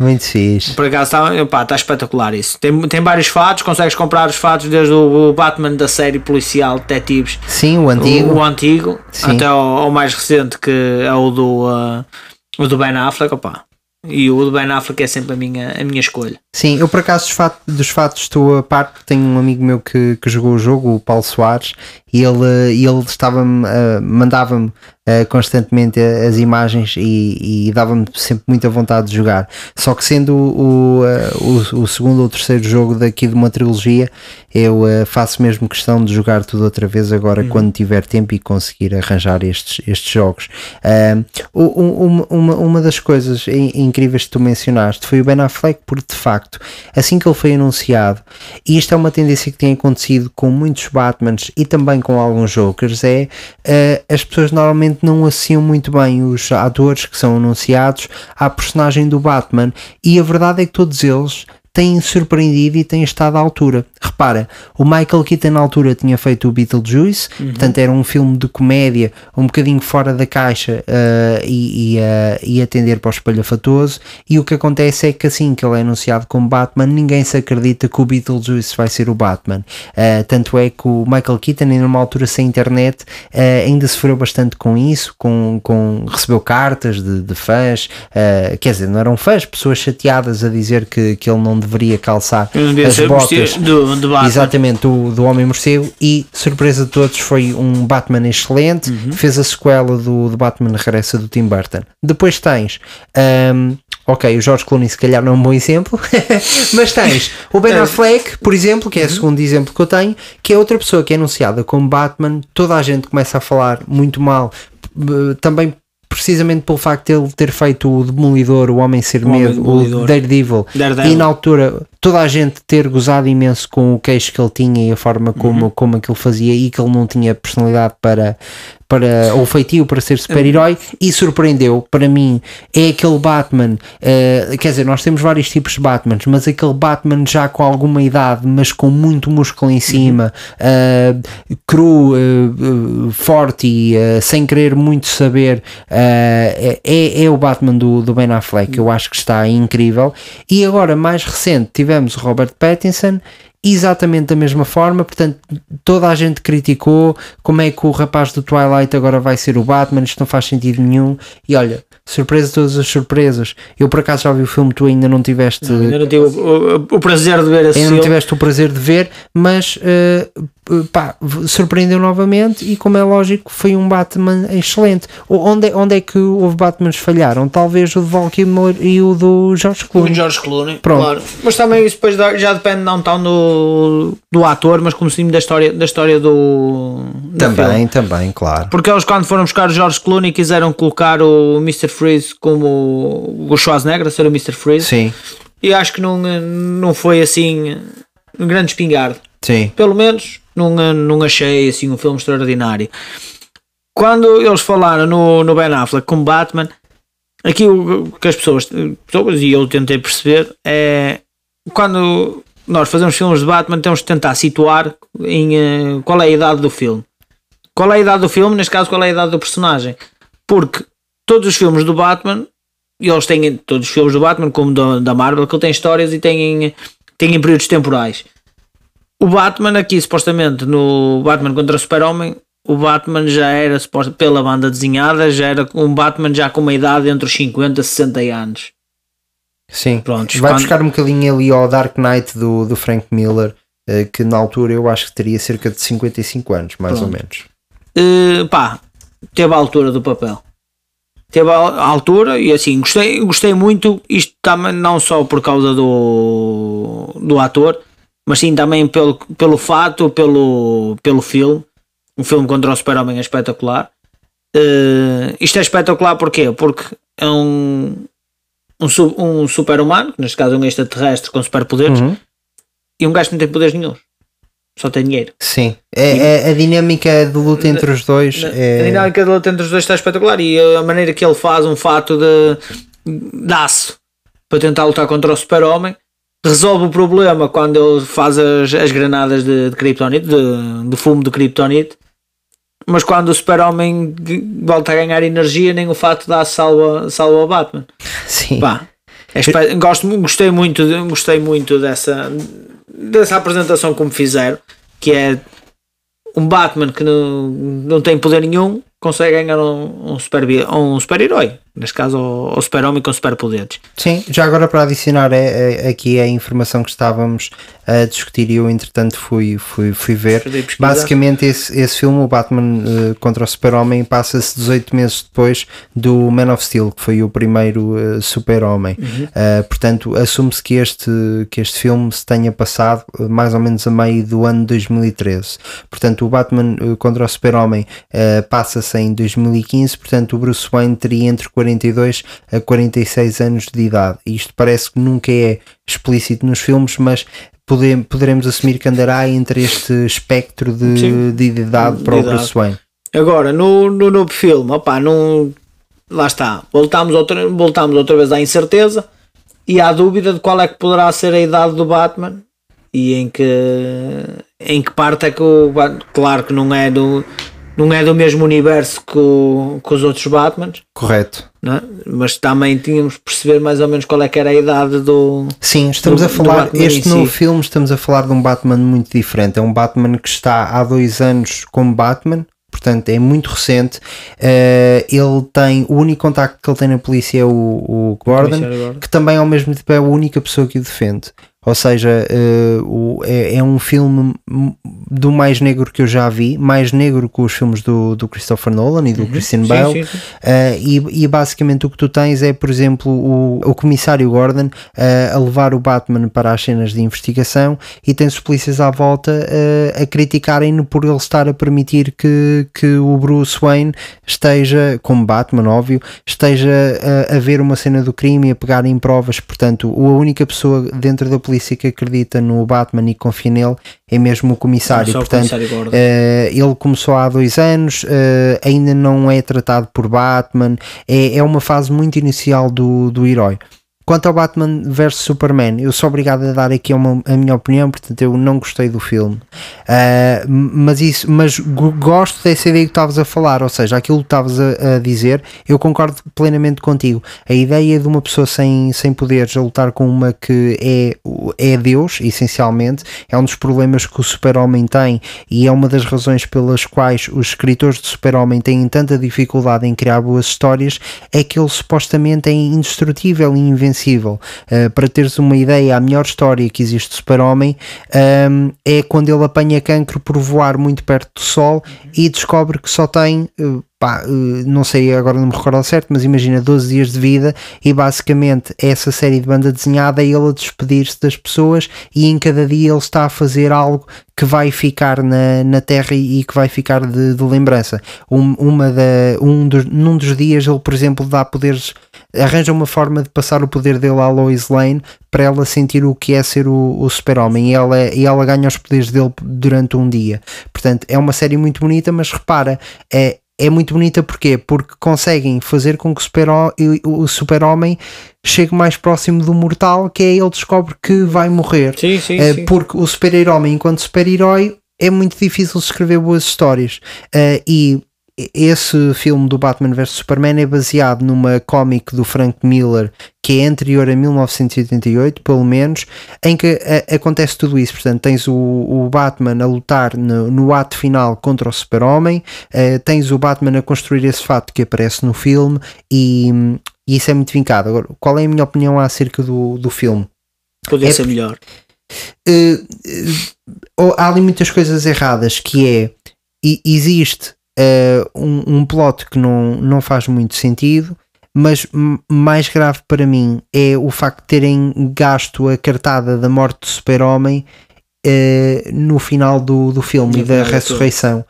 Muito fixe. Por acaso está pá, tá espetacular isso. Tem, tem vários fatos, consegues comprar os fatos desde o Batman da série policial Detetives, Sim, o o, antigo. o antigo, Sim. até ao, ao mais recente que é o do, ah, o do Ben Affleck. Opá. E o do Ben Affleck é sempre a minha, a minha escolha. Sim, eu por acaso dos fatos, dos fatos estou a par porque tenho um amigo meu que, que jogou o jogo, o Paulo Soares, e ele, eh, ele estava-me, eh, mandava-me eh, constantemente as imagens e, e dava-me sempre muita vontade de jogar. Só que sendo o, eh, o, o segundo ou terceiro jogo daqui de uma trilogia, eu eh, faço mesmo questão de jogar tudo outra vez agora quando tiver tempo e conseguir arranjar estes, estes jogos. O- uma, uma, das coisas in- incríveis que tu mencionaste foi o Ben Affleck, porque de facto, assim que ele foi anunciado, e isto é uma tendência que tem acontecido com muitos Batmans e também com alguns Jokers, é ah, as pessoas normalmente não associam muito bem os atores que são anunciados à personagem do Batman, e a verdade é que todos eles têm surpreendido e têm estado à altura. Repara, o Michael Keaton na altura tinha feito o Beetlejuice, portanto era um filme de comédia um bocadinho fora da caixa ah, e, e, ah, e atender para o espalhafatoso e o que acontece é que assim que ele é anunciado como Batman, ninguém se acredita que o Beetlejuice vai ser o Batman. Ah, tanto é que o Michael Keaton, ainda numa altura sem internet, ainda sofreu bastante com isso, com, com, recebeu cartas de, de fãs, quer dizer, não eram fãs, pessoas chateadas a dizer que, que ele não deveria calçar devia as botas do, do. Exatamente, do, do Homem Morcego e surpresa de todos foi um Batman excelente, Uhum. fez a sequela do, do Batman Regressa do Tim Burton. Depois tens um, ok, o George Clooney se calhar não é um bom exemplo, mas tens o Ben. Affleck, por exemplo, que é o segundo exemplo que eu tenho, que é outra pessoa que é anunciada como Batman, toda a gente começa a falar muito mal, eh, também precisamente pelo facto de ele ter feito o Demolidor, o Homem Ser O Homem Medo, o. Daredevil, Daredevil. e na altura toda a gente ter gozado imenso com o queixo que ele tinha e a forma como, como aquilo fazia e que ele não tinha personalidade para, para ou feitio para ser super-herói e surpreendeu. Para mim é aquele Batman eh, quer dizer, nós temos vários tipos de Batmans mas aquele Batman já com alguma idade mas com muito músculo em cima eh, cru, eh, forte sem querer muito saber é, é o Batman do, do Ben Affleck eu acho que está incrível. E agora mais recente tivemos o Robert Pattinson exatamente da mesma forma, portanto toda a gente criticou como é que o rapaz do Twilight agora vai ser o Batman, isto não faz sentido nenhum e olha, surpresa de todas as surpresas. Eu por acaso já vi o filme, tu ainda não tiveste. Ainda não tive o, o- o prazer de ver esse Ainda não tiveste o prazer de ver, mas eh, pá, v- surpreendeu novamente e, como é lógico, foi um Batman excelente. Onde, é- onde é que houve Batmans falharam? Talvez o de Val Kilmer e o do George Clooney. o George Clooney, Pronto. claro. Mas também isso depois já depende não tão do, do ator, mas como sim da história, da história do. Também, também, claro. Porque eles quando foram buscar o George Clooney quiseram colocar o Mr. Freeze como o Schwarzenegger a ser o Mr. Freeze Sim, e acho que não, não foi assim um grande espingarda. sim. Pelo menos não, não achei assim um filme extraordinário. Quando eles falaram no, no Ben Affleck como Batman, aqui o que as pessoas, pessoas e eu tentei perceber é quando nós fazemos filmes de Batman temos que tentar situar em eh, qual é a idade do filme. Qual é a idade do filme, neste caso qual é a idade do personagem. Porque todos os filmes do Batman, eles têm todos os filmes do Batman, como da, da Marvel, que tem histórias e têm, têm períodos temporais. O Batman aqui, supostamente, no Batman contra o Super-Homem, o Batman já era, pela banda desenhada, já era um Batman já com uma idade entre os 50 e 60 anos. Sim, Prontos, vai quando- buscar um bocadinho ali ao Dark Knight do, do Frank Miller, eh, que na altura eu acho que teria cerca de 55 anos, mais ou Pronto. menos. Eh, pá, teve a altura do papel. Teve a a altura e assim, gostei, gostei muito, isto também não só por causa do, do ator, mas sim também pelo, pelo fato, pelo, pelo filme. Um filme contra o Super-Homem é espetacular. Eh, isto é espetacular porquê? Porque é um, um, um super-humano, neste caso é um extraterrestre com superpoderes, Uhum. e um gajo que não tem poderes nenhum. Só tem dinheiro. Sim, é, é- a dinâmica de luta entre os dois A é. dinâmica de luta entre os dois está espetacular e a maneira que ele faz um fato de, de aço para tentar lutar contra o super-homem resolve o problema quando ele faz as, as granadas de, de kryptonite, de, de fumo de kryptonite mas quando o super-homem volta a ganhar energia nem o fato de aço salva, salva o Batman Sim. Pá, é gosto, gostei muito, gostei muito dessa, dessa apresentação como fizeram, que é um Batman que não, não tem poder nenhum, consegue ganhar um, um super um super-herói, neste caso o, o super-homem com superpoderes. Sim, já agora para adicionar é, é- aqui a informação que estávamos a discutir e eu entretanto fui, fui, fui ver. Basicamente esse, esse filme, o Batman eh, contra o Super-Homem, passa-se 18 meses depois do Man of Steel, que foi o primeiro eh, Super-Homem. Uhum. Eh, portanto, assume-se que este, que este filme se tenha passado mais ou menos a meio do ano 2013. Portanto, o Batman contra o Super-Homem eh, em 2015, portanto, o Bruce Wayne teria entre 42 a 46 anos de idade. Isto parece que nunca é explícito nos filmes, mas pode- poderemos assumir que andará entre este espectro de, Sim. de idade para De o idade. Bruce Wayne. Agora, no, no novo filme, opá, não, lá está, voltamos outra, voltamos outra vez à incerteza e à dúvida de qual é que poderá ser a idade do Batman e em que, em que parte é que o claro que não é do, não é do mesmo universo que, o- que os outros Batmans, Correto. é? mas também tínhamos que perceber mais ou menos qual é que era a idade do. Sim, estamos Do- a falar, este novo si. filme, estamos a falar de um Batman muito diferente. É um Batman que está há dois anos como Batman, portanto é muito recente. Eh, ele tem, o único contacto que ele tem na polícia é o, o Gordon. que também ao mesmo tempo é a única pessoa que o defende. Ou seja, eh, é, é um filme do mais negro que eu já vi, mais negro que os filmes do, do Christopher Nolan e do Christian Uhum. Sim, Bale. sim, sim. Uh, e, e basicamente o que tu tens é, por exemplo, o, o comissário Gordon uh, a levar o Batman para as cenas de investigação e tens os polícias à volta uh, a criticarem-no por ele estar a permitir que, que o Bruce Wayne esteja, como Batman, óbvio, esteja a, a ver uma cena do crime e a pegar em provas. Portanto, a única pessoa dentro da polícia que acredita no Batman e confia nele é mesmo o comissário. Só o Portanto, Comissário Gordon. Uh, ele começou há dois anos, uh, ainda não é tratado por Batman, é, é uma fase muito inicial do, do herói. Quanto ao Batman vs Superman, eu sou obrigado a dar aqui uma, a minha opinião, portanto eu não gostei do filme. Ah, mas isso, mas go- gosto dessa ideia que estavas a falar, ou seja, aquilo que estavas a, a dizer, eu concordo plenamente contigo. A ideia de uma pessoa sem, sem poderes a lutar com uma que é, é Deus, essencialmente, é um dos problemas que o super-homem tem e é uma das razões pelas quais os escritores de super-homem têm tanta dificuldade em criar boas histórias, é que ele supostamente é indestrutível e invencível. Uh, para teres uma ideia, a melhor história que existe de super-homem um, é quando ele apanha cancro por voar muito perto do sol e descobre que só tem uh, pá, uh, não sei agora não me recordo ao certo, mas imagina 12 dias de vida e basicamente essa série de banda desenhada é ele a despedir-se das pessoas e em cada dia ele está a fazer algo que vai ficar na, na Terra e, e que vai ficar de, de lembrança. Um, uma da, um dos, num dos dias ele, por exemplo, dá poderes arranja uma forma de passar o poder dele à Lois Lane para ela sentir o que é ser o, o super-homem e ela, e ela ganha os poderes dele durante um dia. Portanto, é uma série muito bonita, mas repara, é, é muito bonita porquê? Porque conseguem fazer com que o super-ho- o super-homem chegue mais próximo do mortal, que é ele descobre que vai morrer. Sim, sim, Eh, sim. Porque o super-herói, enquanto super-herói, é muito difícil escrever boas histórias. Eh, e esse filme do Batman vs Superman é baseado numa cómic do Frank Miller que é anterior a 1988, pelo menos, em que a- acontece tudo isso. Portanto, tens o, o Batman a lutar no, no ato final contra o Super-Homem, eh, tens o Batman a construir esse fato que aparece no filme e, e isso é muito vincado. Agora, qual é a minha opinião acerca do, do filme? Podia é- ser melhor. eh, eh, oh, há ali muitas coisas erradas que é e- existe eh, um, um plot que não, não faz muito sentido mas mais grave para mim é o facto de terem gasto a cartada da morte do super-homem eh, no final do, do filme e da ressurreição.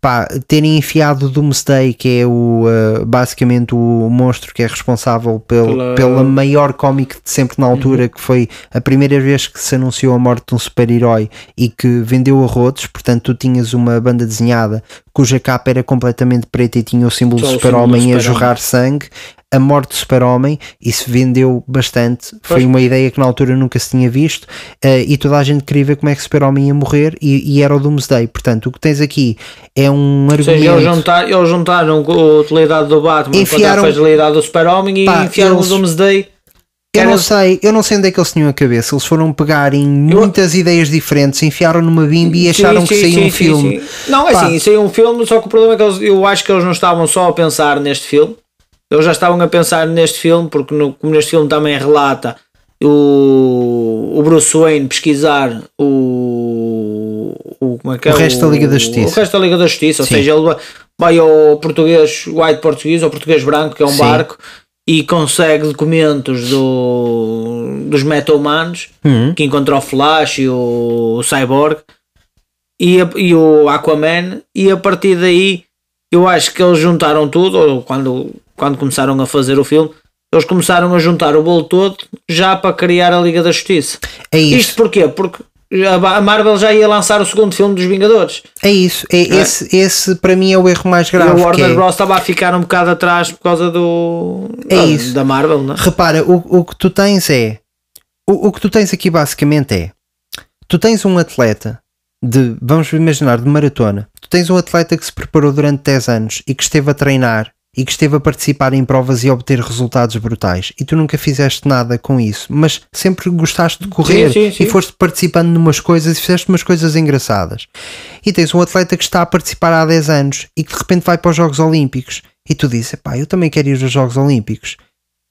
Pá, terem enfiado o Doomsday que é o eh, basicamente o monstro que é responsável pel, Pela- pela maior cómic de sempre na altura que foi a primeira vez que se anunciou a morte de um super-herói e que vendeu a rodos, portanto tu tinhas uma banda desenhada cuja capa era completamente preta e tinha o símbolo Só do super-homem a super-homem. jorrar sangue a morte do super-homem isso vendeu bastante foi Pois. uma ideia que na altura nunca se tinha visto eh, e toda a gente queria ver como é que o super-homem ia morrer e, e era o Doomsday, portanto o que tens aqui é um Ou seja, eles, argumento juntar, eles juntaram a utilidade do Batman Enfiaram- com a fragilidade do Super-Homem e Pá, enfiaram eles- o Doomsday. Eu não sei, eu não sei onde é que eles tinham a cabeça. Eles foram pegar em muitas ideias diferentes, enfiaram numa bimba e acharam Sim, que sim, saía sim, um filme. Não, é Pá. assim, é um filme, só que o problema é que eles, eu acho que eles não estavam só a pensar neste filme, eles já estavam a pensar neste filme, porque no, como neste filme também relata o, o Bruce Wayne pesquisar o, o, como é que é? O resto da Liga da Justiça. O resto da Liga da Justiça, ou seja, ele vai- ao português, white português, ao português branco, que é um barco, e consegue documentos do, dos meta-humanos, Uhum. que encontrou o Flash e o, o Cyborg e, a- e o Aquaman e a partir daí eu acho que eles juntaram tudo ou quando, quando começaram a fazer o filme eles começaram a juntar o bolo todo já para criar a Liga da Justiça É isto isso, porquê? porque a Marvel já ia lançar o segundo filme dos Vingadores é isso. É, Esse, esse para mim é o erro mais e grave. a que Warner é- Bros estava a ficar um bocado atrás por causa do É da- isso. da Marvel não é? Repara, o, o que tu tens é. O, o que tu tens aqui basicamente é. Tu tens um atleta de. Vamos imaginar, de maratona. Tu tens um atleta que se preparou durante 10 anos e que esteve a treinar e que esteve a participar em provas e obter resultados brutais. E tu nunca fizeste nada com isso, mas sempre gostaste de correr sim, sim. e foste participando numas coisas e fizeste umas coisas engraçadas. E tens um atleta que está a participar há 10 anos e que de repente vai para os Jogos Olímpicos. E tu dizes, pá, eu também quero ir aos Jogos Olímpicos.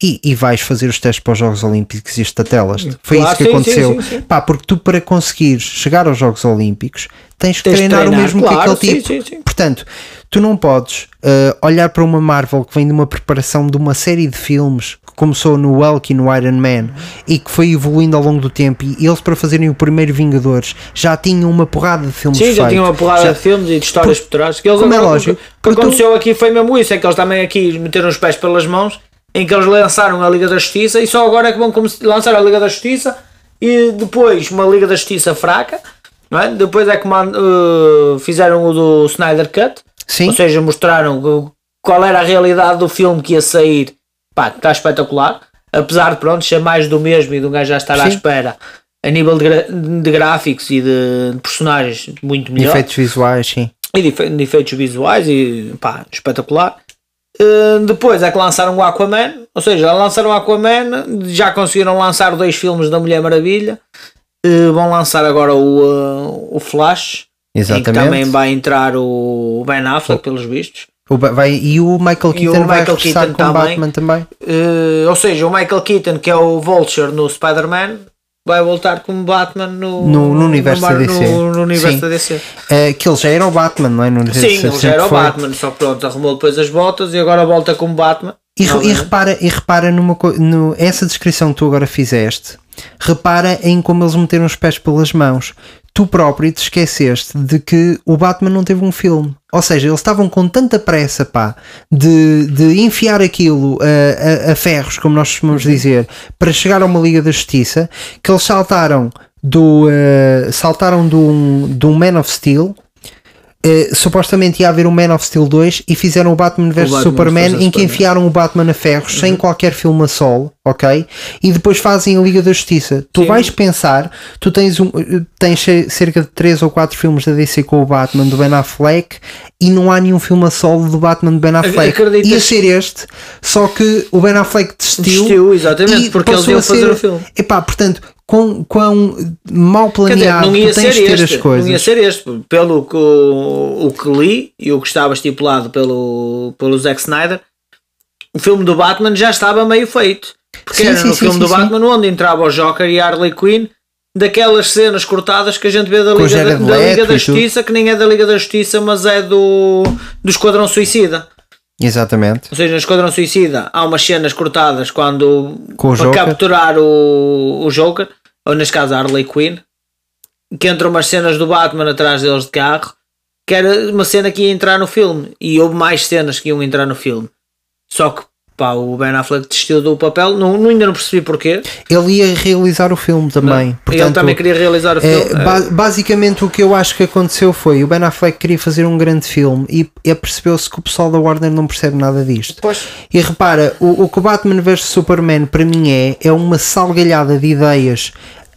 E, e vais fazer os testes para os Jogos Olímpicos e estatelas. Foi Claro, isso que sim, aconteceu. sim, sim. Pá, porque tu para conseguires chegar aos Jogos Olímpicos tens que Tens de treinar, o treinar, mesmo claro, que aquele tipo. sim, sim. Portanto, tu não podes uh, olhar para uma Marvel que vem de uma preparação de uma série de filmes que começou no Hulk e no Iron Man e que foi evoluindo ao longo do tempo e eles para fazerem o primeiro Vingadores já tinham uma porrada de filmes Sim, já feitos. tinha uma porrada Já- de filmes e de histórias por trás. Que eles Como é lógico, O que tu- aconteceu aqui foi mesmo isso: é que eles também aqui meteram os pés pelas mãos, em que eles lançaram a Liga da Justiça e só agora é que vão lançar a Liga da Justiça e depois uma Liga da Justiça fraca. É? Depois é que uh, fizeram o do Snyder Cut, Sim. ou seja, mostraram qual era a realidade do filme que ia sair. Pá, está espetacular. Apesar de pronto, ser mais do mesmo e de um gajo já estar à Sim. espera, a nível de, de gráficos e de, de personagens muito melhor. Efeitos visuais, sim. E de, de efeitos visuais e pá, espetacular. Uh, depois é que lançaram o Aquaman, ou seja, lançaram o Aquaman, já conseguiram lançar dois filmes da Mulher Maravilha. Uh, vão lançar agora o, uh, o Flash, em que Exatamente. também vai entrar o Ben Affleck, pelos vistos. O vai, e o Michael E o Keaton vai Michael Keaton com o também. Batman também. Ou seja, o Michael Keaton, que é o Vulture no Spider-Man, vai voltar como Batman no, No- no universo Mar- da DC. No, no universo Sim. da DC. Eh, que ele já era o Batman, não é? No Sim, ele já era o Batman, só que pronto, arrumou depois as botas e agora volta como Batman. E, e repara, e repara numa co- no, essa descrição que tu agora fizeste, repara em como eles meteram os pés pelas mãos. Tu próprio te esqueceste de que o Batman não teve um filme. Ou seja, eles estavam com tanta pressa, pá, de, de enfiar aquilo a, a- a ferros, como nós costumamos dizer, para chegar a uma Liga da Justiça, que eles saltaram do eh, saltaram de um, de um Man of Steel eh, supostamente ia haver um Man of Steel 2 e fizeram o Batman vs Superman vs em que Superman. enfiaram o Batman a ferros sem qualquer filme a solo, ok? E depois fazem a Liga da Justiça. Tu Sim. vais pensar, tu tens, um, eh, tens ce- cerca de 3 ou 4 filmes da DC com o Batman do Ben Affleck e não há nenhum filme a solo do Batman do Ben Affleck. acreditas- Ia ser este, só que o Ben Affleck desistiu. Desistiu, exatamente, porque iam a fazer ser- o filme. Epá, portanto, quão, quão mal dizer, planeado não ia tu tens ser de ter este, as coisas. não ia ser este, pelo que, o, o que li e o que estava estipulado pelo, pelo Zack Snyder, o filme do Batman já estava meio feito. Porque Sim, era sim, no sim, filme do. Batman onde entrava o Joker e a Harley Quinn, daquelas cenas cortadas que a gente vê da Liga, da, da Liga da. Justiça, que nem é da Liga da Justiça, mas é do, do Esquadrão Suicida. Exatamente. Ou seja, no Esquadrão Suicida há umas cenas cortadas quando para Joker. capturar o, o Joker, ou neste caso a Harley Quinn, que entram umas cenas do Batman atrás deles de carro, que era uma cena que ia entrar no filme, e houve mais cenas que iam entrar no filme. Só que pá, o Ben Affleck desistiu do papel, não, não- ainda não percebi porquê. Ele ia realizar o filme também. ele Portanto, também queria realizar o é, filme. ba- basicamente o que eu acho que aconteceu foi o Ben Affleck queria fazer um grande filme e, e percebeu-se que o pessoal da Warner não percebe nada disto. Pois. E repara, o, o que o Batman vs Superman para mim é, é uma salgalhada de ideias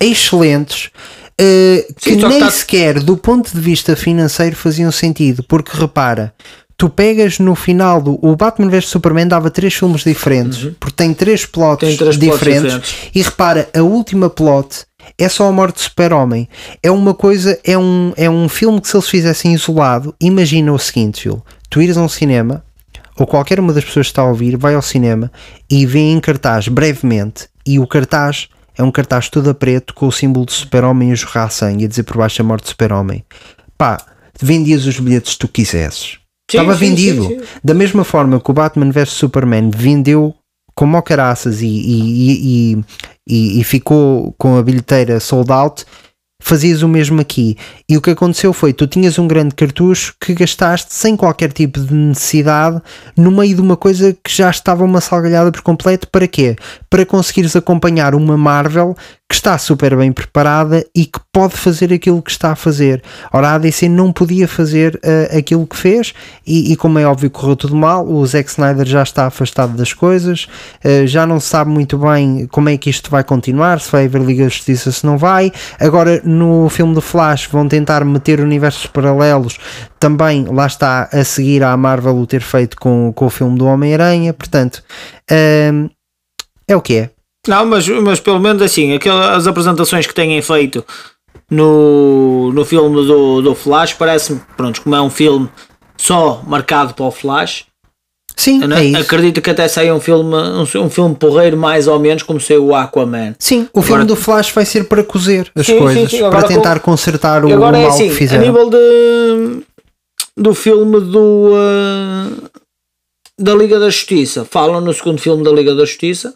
excelentes que Sim, que nem tá- sequer do ponto de vista financeiro faziam sentido. Porque repara, tu pegas no final do. O Batman vs Superman dava três filmes diferentes, porque tem três plots, Uhum. Tem três plots diferentes, diferentes. E repara, a última plot. É só a morte do super-homem. É uma coisa, é um, é um filme que se eles fizessem isolado, imagina o seguinte, Phil, tu ires a um cinema, ou qualquer uma das pessoas que está a ouvir vai ao cinema e vê em cartaz brevemente e o cartaz é um cartaz todo a preto com o símbolo de super-homem a jorrar sangue e a dizer por baixo a morte do super-homem. Pá, vendias os bilhetes que tu quisesses. Sim, estava sim, vendido. sim, da mesma forma que o Batman vs Superman vendeu como ao caraças e, e, e, e, e ficou com a bilheteira sold out fazias o mesmo aqui. E o que aconteceu foi: tu tinhas um grande cartucho que gastaste sem qualquer tipo de necessidade no meio de uma coisa que já estava uma salgalhada por completo. Para quê? Para conseguires acompanhar uma Marvel que está super bem preparada e que pode fazer aquilo que está a fazer. Ora, a ADC não podia fazer uh, aquilo que fez, e, e, como é óbvio, correu tudo mal. O Zack Snyder já está afastado das coisas, uh, já não sabe muito bem como é que isto vai continuar, se vai haver Liga da Justiça, se não vai. Agora, no filme do Flash, vão tentar meter universos paralelos. Também lá está a seguir à Marvel o ter feito com, com o filme do Homem-Aranha. Portanto, um, é o que é. Não, mas, mas pelo menos assim, aquelas, as apresentações que têm feito no, no filme do, do Flash, parece-me, pronto, como é um filme só marcado para o Flash, Sim, é isso. acredito que até saia um filme, um, um filme porreiro mais ou menos como saiu o Aquaman. Sim, o Agora- filme do Flash vai ser para cozer as Sim, sim, coisas, sim, para agora tentar com- consertar o, agora o é mal assim, que a fizeram. nível de, do filme do uh, da Liga da Justiça, falam no segundo filme da Liga da Justiça,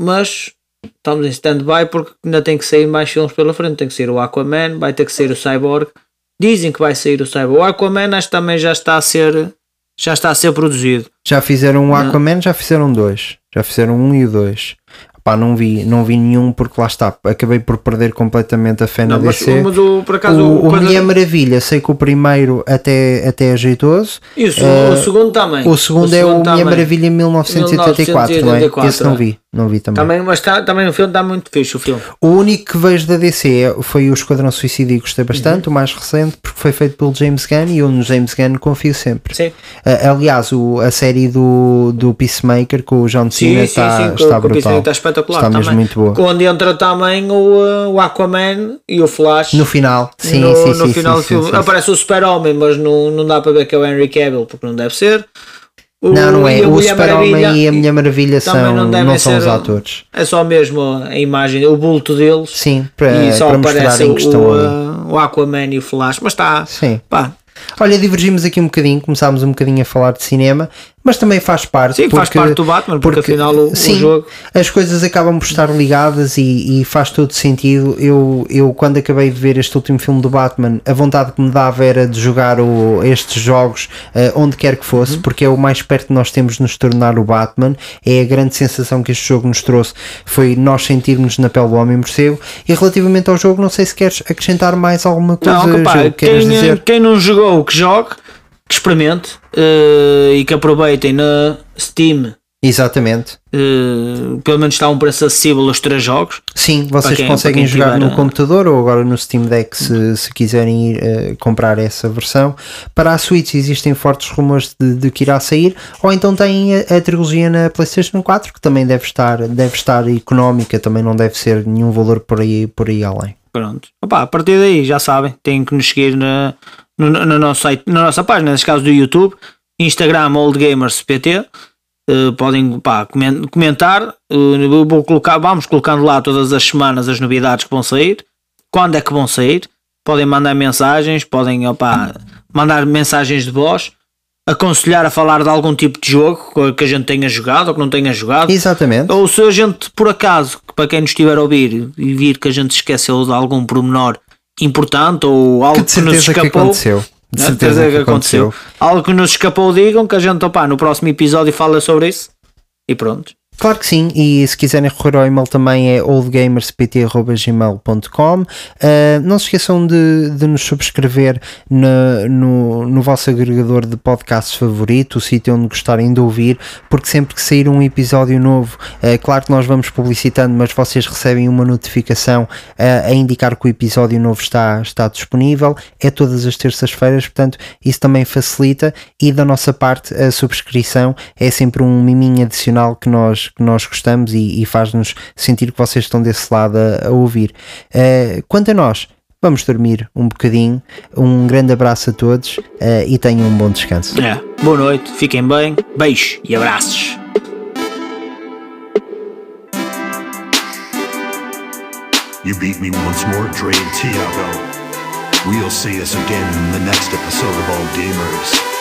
mas estamos em stand-by porque ainda tem que sair mais filmes pela frente. Tem que sair o Aquaman, vai ter que sair o Cyborg. Dizem que vai sair o Cyborg. O Aquaman acho que também já está a ser já está a ser produzido. Já fizeram um Aquaman, já fizeram dois. Já fizeram um e o dois. Pá, não vi, não vi nenhum porque lá está. Acabei por perder completamente a fé na Não, mas, DC. mas o, por acaso o, o, o Mulher Maravilha, sei que o primeiro até, até é jeitoso. e o, seg- eh, o segundo também. O segundo é o segundo Mulher também. Maravilha 1984, não é? 1984, Esse não vi. Não vi também. Também, mas tá, também o filme está muito fixe. O filme. O único que vejo da DC é- foi o Esquadrão Suicida e gostei bastante, Uhum. o mais recente, porque foi feito pelo James Gunn e eu no James Gunn confio sempre. Sim. Ah, aliás, o- a série do, do Peacemaker com o John Sim, Cena sim, está, sim, está com- com o brutal. Está espetacular. Está mesmo muito boa. Onde entra também o, uh, o Aquaman e o Flash. No final, sim, no, sim, no sim, final sim, do filme sim, sim. aparece o Super-Homem, mas não, não dá para ver que é o Henry Cavill, porque não deve ser. O- Não, não é. O Super-Homem e a Mulher Maravilha são, não não, são os atores. É só mesmo a imagem, o bulto deles. Sim, para, e só para aparece o, que estão ali. uh, o Aquaman e o Flash, mas está. Sim. Pá, Olha, divergimos aqui um bocadinho, começámos um bocadinho a falar de cinema, mas também faz parte. Sim, faz parte do Batman, porque afinal o- o sim, jogo- As coisas acabam por estar ligadas e, e faz todo sentido. Eu, eu, quando acabei de ver este último filme do Batman, a vontade que me dava era de jogar o, estes jogos eh, onde quer que Uhum. fosse, porque é o mais perto que nós temos de nos tornar o Batman. É a grande sensação que este jogo nos trouxe, foi nós sentirmos na pele do Homem Morcego. E relativamente ao jogo, não sei se queres acrescentar mais alguma coisa. não, capaz, quem, dizer? quem não jogou, que jogue, que experimente uh, e que aproveitem na Steam. Exatamente. uh, pelo menos está um preço acessível os três jogos. Sim, vocês quem- conseguem jogar no computador ou agora no Steam Deck se, se quiserem ir eh, comprar essa versão. Para a Switch existem fortes rumores de, de que irá sair, ou então tem a, a trilogia na PlayStation 4 que também deve estar, deve estar económica, também não deve ser nenhum valor por aí, por aí além. Pronto. Opa, a partir daí, já sabem, têm que nos seguir na, no, no nosso site, na nossa página, neste caso do YouTube, Instagram OldGamersPT. Uh, podem pá, comen- comentar. uh, vou colocar, vamos colocando lá todas as semanas as novidades que vão sair. Quando é que vão sair? Podem mandar mensagens, podem opá, mandar mensagens de voz, aconselhar a falar de algum tipo de jogo que a gente tenha jogado ou que não tenha jogado. Exatamente. Ou se a gente, por acaso, para quem nos estiver a ouvir e vir que a gente esqueceu de algum pormenor importante ou algo Que que, nos certeza que escapou. aconteceu. De né? certeza que aconteceu. Algo que nos escapou, digam que a gente opá, no próximo episódio fala sobre isso. E pronto. Claro que sim, e se quiserem recorrer ao e-mail também é oldgamerspt.gmail.com uh, Não se esqueçam de, de nos subscrever na- no, no vosso agregador de podcasts favorito, o sítio onde gostarem de ouvir, porque sempre que sair um episódio novo, é claro que nós vamos publicitando, mas vocês recebem uma notificação uh, a indicar que o episódio novo está, está disponível, é todas as terças-feiras, portanto isso também facilita e da nossa parte a subscrição é sempre um miminho adicional que nós, que nós gostamos e, e faz-nos sentir que vocês estão desse lado a, a ouvir. Uh, quanto a nós, vamos dormir um bocadinho. Um grande abraço a todos uh, e tenham um bom descanso. É. Boa noite, fiquem bem, beijos e abraços. You beat me once more, Dre and Tiago. We'll see us again in the next episode of All Gamers.